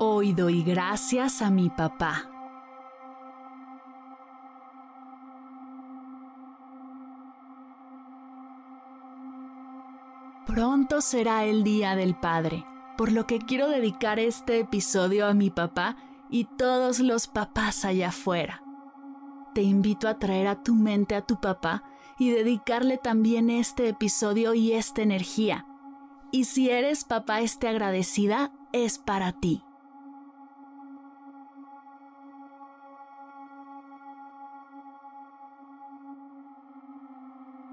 Hoy doy gracias a mi papá. Pronto será el Día del Padre, por lo que quiero dedicar este episodio a mi papá y todos los papás allá afuera. Te invito a traer a tu mente a tu papá y dedicarle también este episodio y esta energía. Y si eres papá esté agradecida, es para ti.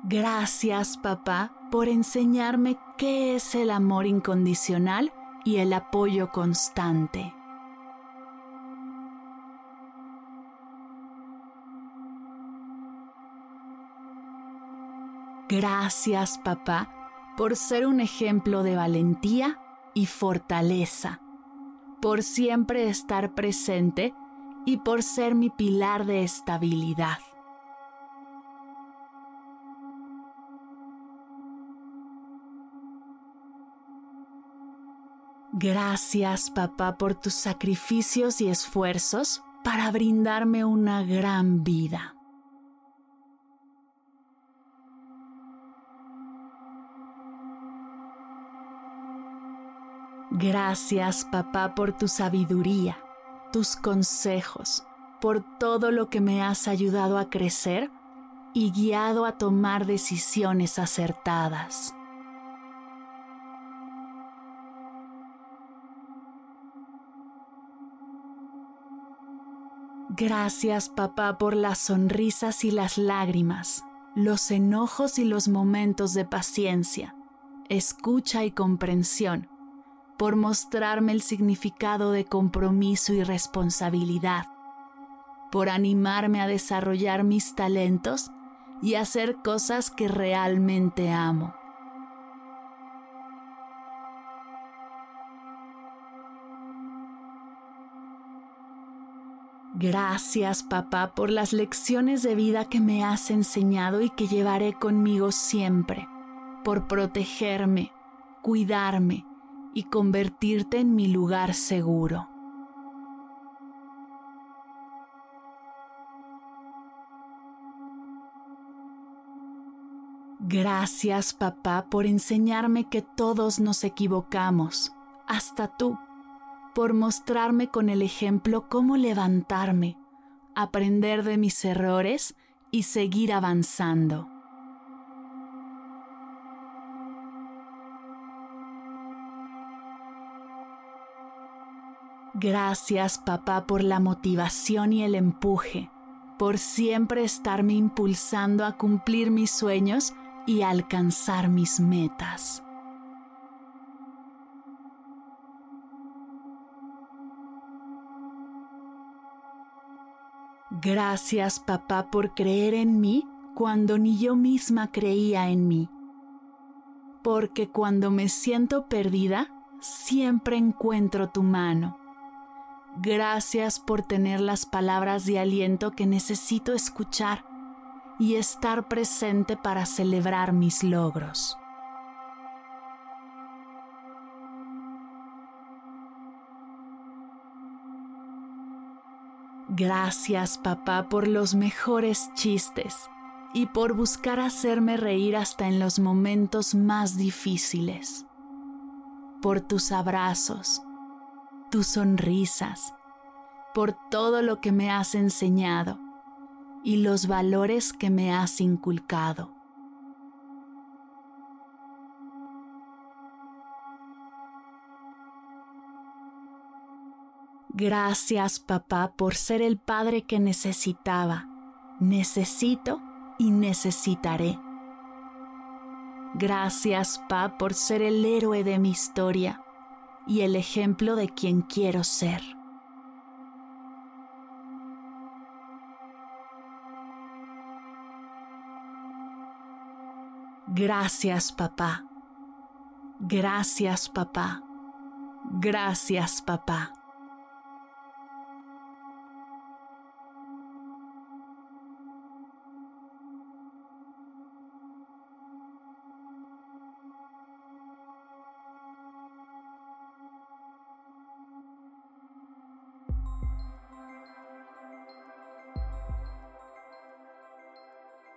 Gracias, papá, por enseñarme qué es el amor incondicional y el apoyo constante. Gracias, papá, por ser un ejemplo de valentía y fortaleza, por siempre estar presente y por ser mi pilar de estabilidad. Gracias, papá, por tus sacrificios y esfuerzos para brindarme una gran vida. Gracias, papá, por tu sabiduría, tus consejos, por todo lo que me has ayudado a crecer y guiado a tomar decisiones acertadas. Gracias papá por las sonrisas y las lágrimas, los enojos y los momentos de paciencia, escucha y comprensión, por mostrarme el significado de compromiso y responsabilidad, por animarme a desarrollar mis talentos y hacer cosas que realmente amo. Gracias papá por las lecciones de vida que me has enseñado y que llevaré conmigo siempre, por protegerme, cuidarme y convertirte en mi lugar seguro. Gracias papá por enseñarme que todos nos equivocamos, hasta tú por mostrarme con el ejemplo cómo levantarme, aprender de mis errores y seguir avanzando. Gracias papá por la motivación y el empuje, por siempre estarme impulsando a cumplir mis sueños y alcanzar mis metas. Gracias papá por creer en mí cuando ni yo misma creía en mí. Porque cuando me siento perdida, siempre encuentro tu mano. Gracias por tener las palabras de aliento que necesito escuchar y estar presente para celebrar mis logros. Gracias papá por los mejores chistes y por buscar hacerme reír hasta en los momentos más difíciles. Por tus abrazos, tus sonrisas, por todo lo que me has enseñado y los valores que me has inculcado. Gracias papá por ser el padre que necesitaba, necesito y necesitaré. Gracias, Pa, por ser el héroe de mi historia y el ejemplo de quien quiero ser. Gracias, papá. Gracias, papá. Gracias, papá.